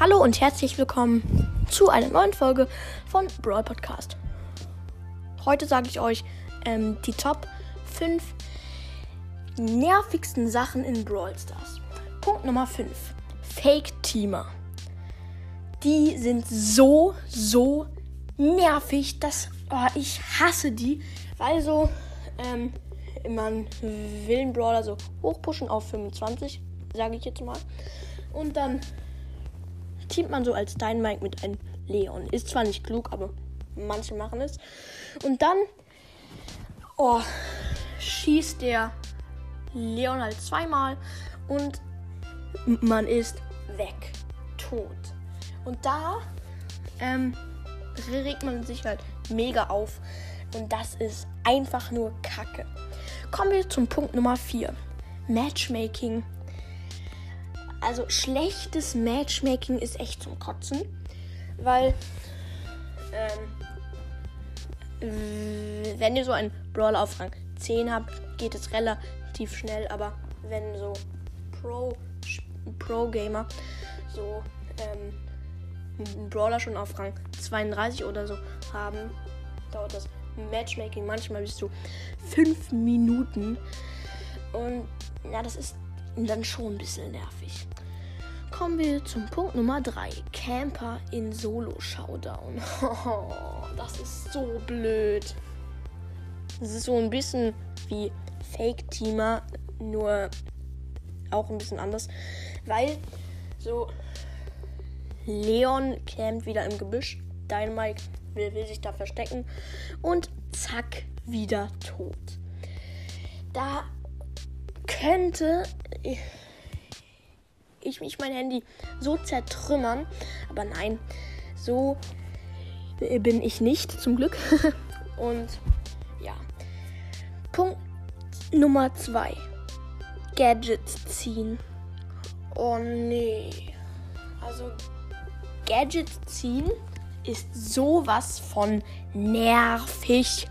Hallo und herzlich willkommen zu einer neuen Folge von Brawl Podcast. Heute sage ich euch ähm, die Top 5 nervigsten Sachen in Brawl Stars. Punkt Nummer 5. Fake-Teamer. Die sind so, so nervig, dass oh, ich hasse die, weil so ähm, man will einen Brawler so hochpushen auf 25, sage ich jetzt mal. Und dann teamt man so als Dynamite mit einem Leon. Ist zwar nicht klug, aber manche machen es. Und dann oh, schießt der Leon halt zweimal und man ist weg. Tot. Und da ähm, regt man sich halt mega auf. Und das ist einfach nur Kacke. Kommen wir zum Punkt Nummer 4. Matchmaking also schlechtes Matchmaking ist echt zum Kotzen, weil ähm, wenn ihr so einen Brawler auf Rang 10 habt, geht es relativ schnell, aber wenn so Pro Pro Gamer so ähm, einen Brawler schon auf Rang 32 oder so haben, dauert das Matchmaking manchmal bis zu 5 Minuten. Und ja, das ist dann schon ein bisschen nervig. Kommen wir zum Punkt Nummer 3. Camper in Solo-Showdown. das ist so blöd. Das ist so ein bisschen wie Fake-Teamer, nur auch ein bisschen anders. Weil so Leon campt wieder im Gebüsch. Dynamite will, will sich da verstecken. Und zack, wieder tot. Da könnte ich mich mein Handy so zertrümmern. Aber nein, so bin ich nicht, zum Glück. Und ja. Punkt Nummer 2. Gadgets ziehen. Oh nee. Also Gadgets ziehen ist sowas von nervig.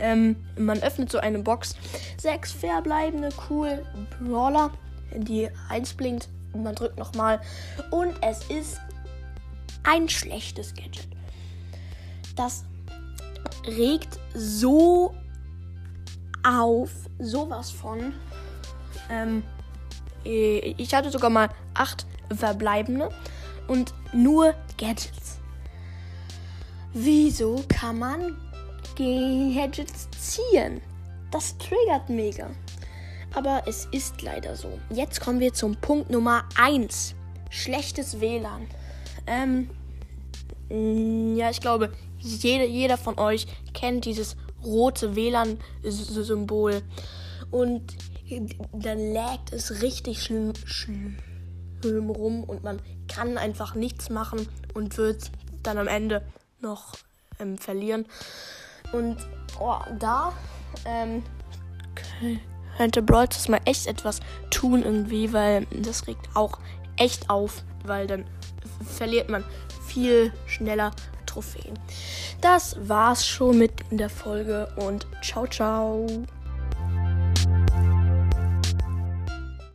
Ähm, man öffnet so eine Box. Sechs verbleibende cool Brawler die 1 blinkt und man drückt nochmal. Und es ist ein schlechtes Gadget. Das regt so auf, sowas von. Ähm, ich hatte sogar mal acht verbleibende und nur Gadgets. Wieso kann man Gadgets ziehen? Das triggert mega aber es ist leider so. Jetzt kommen wir zum Punkt Nummer 1. Schlechtes WLAN. Ähm, ja, ich glaube, jeder, jeder von euch kennt dieses rote WLAN-Symbol. Und dann laggt es richtig schlimm, schlimm rum und man kann einfach nichts machen und wird dann am Ende noch ähm, verlieren. Und oh, da ähm, könnte Brawl mal echt etwas tun irgendwie, weil das regt auch echt auf, weil dann verliert man viel schneller Trophäen. Das war's schon mit der Folge und ciao, ciao.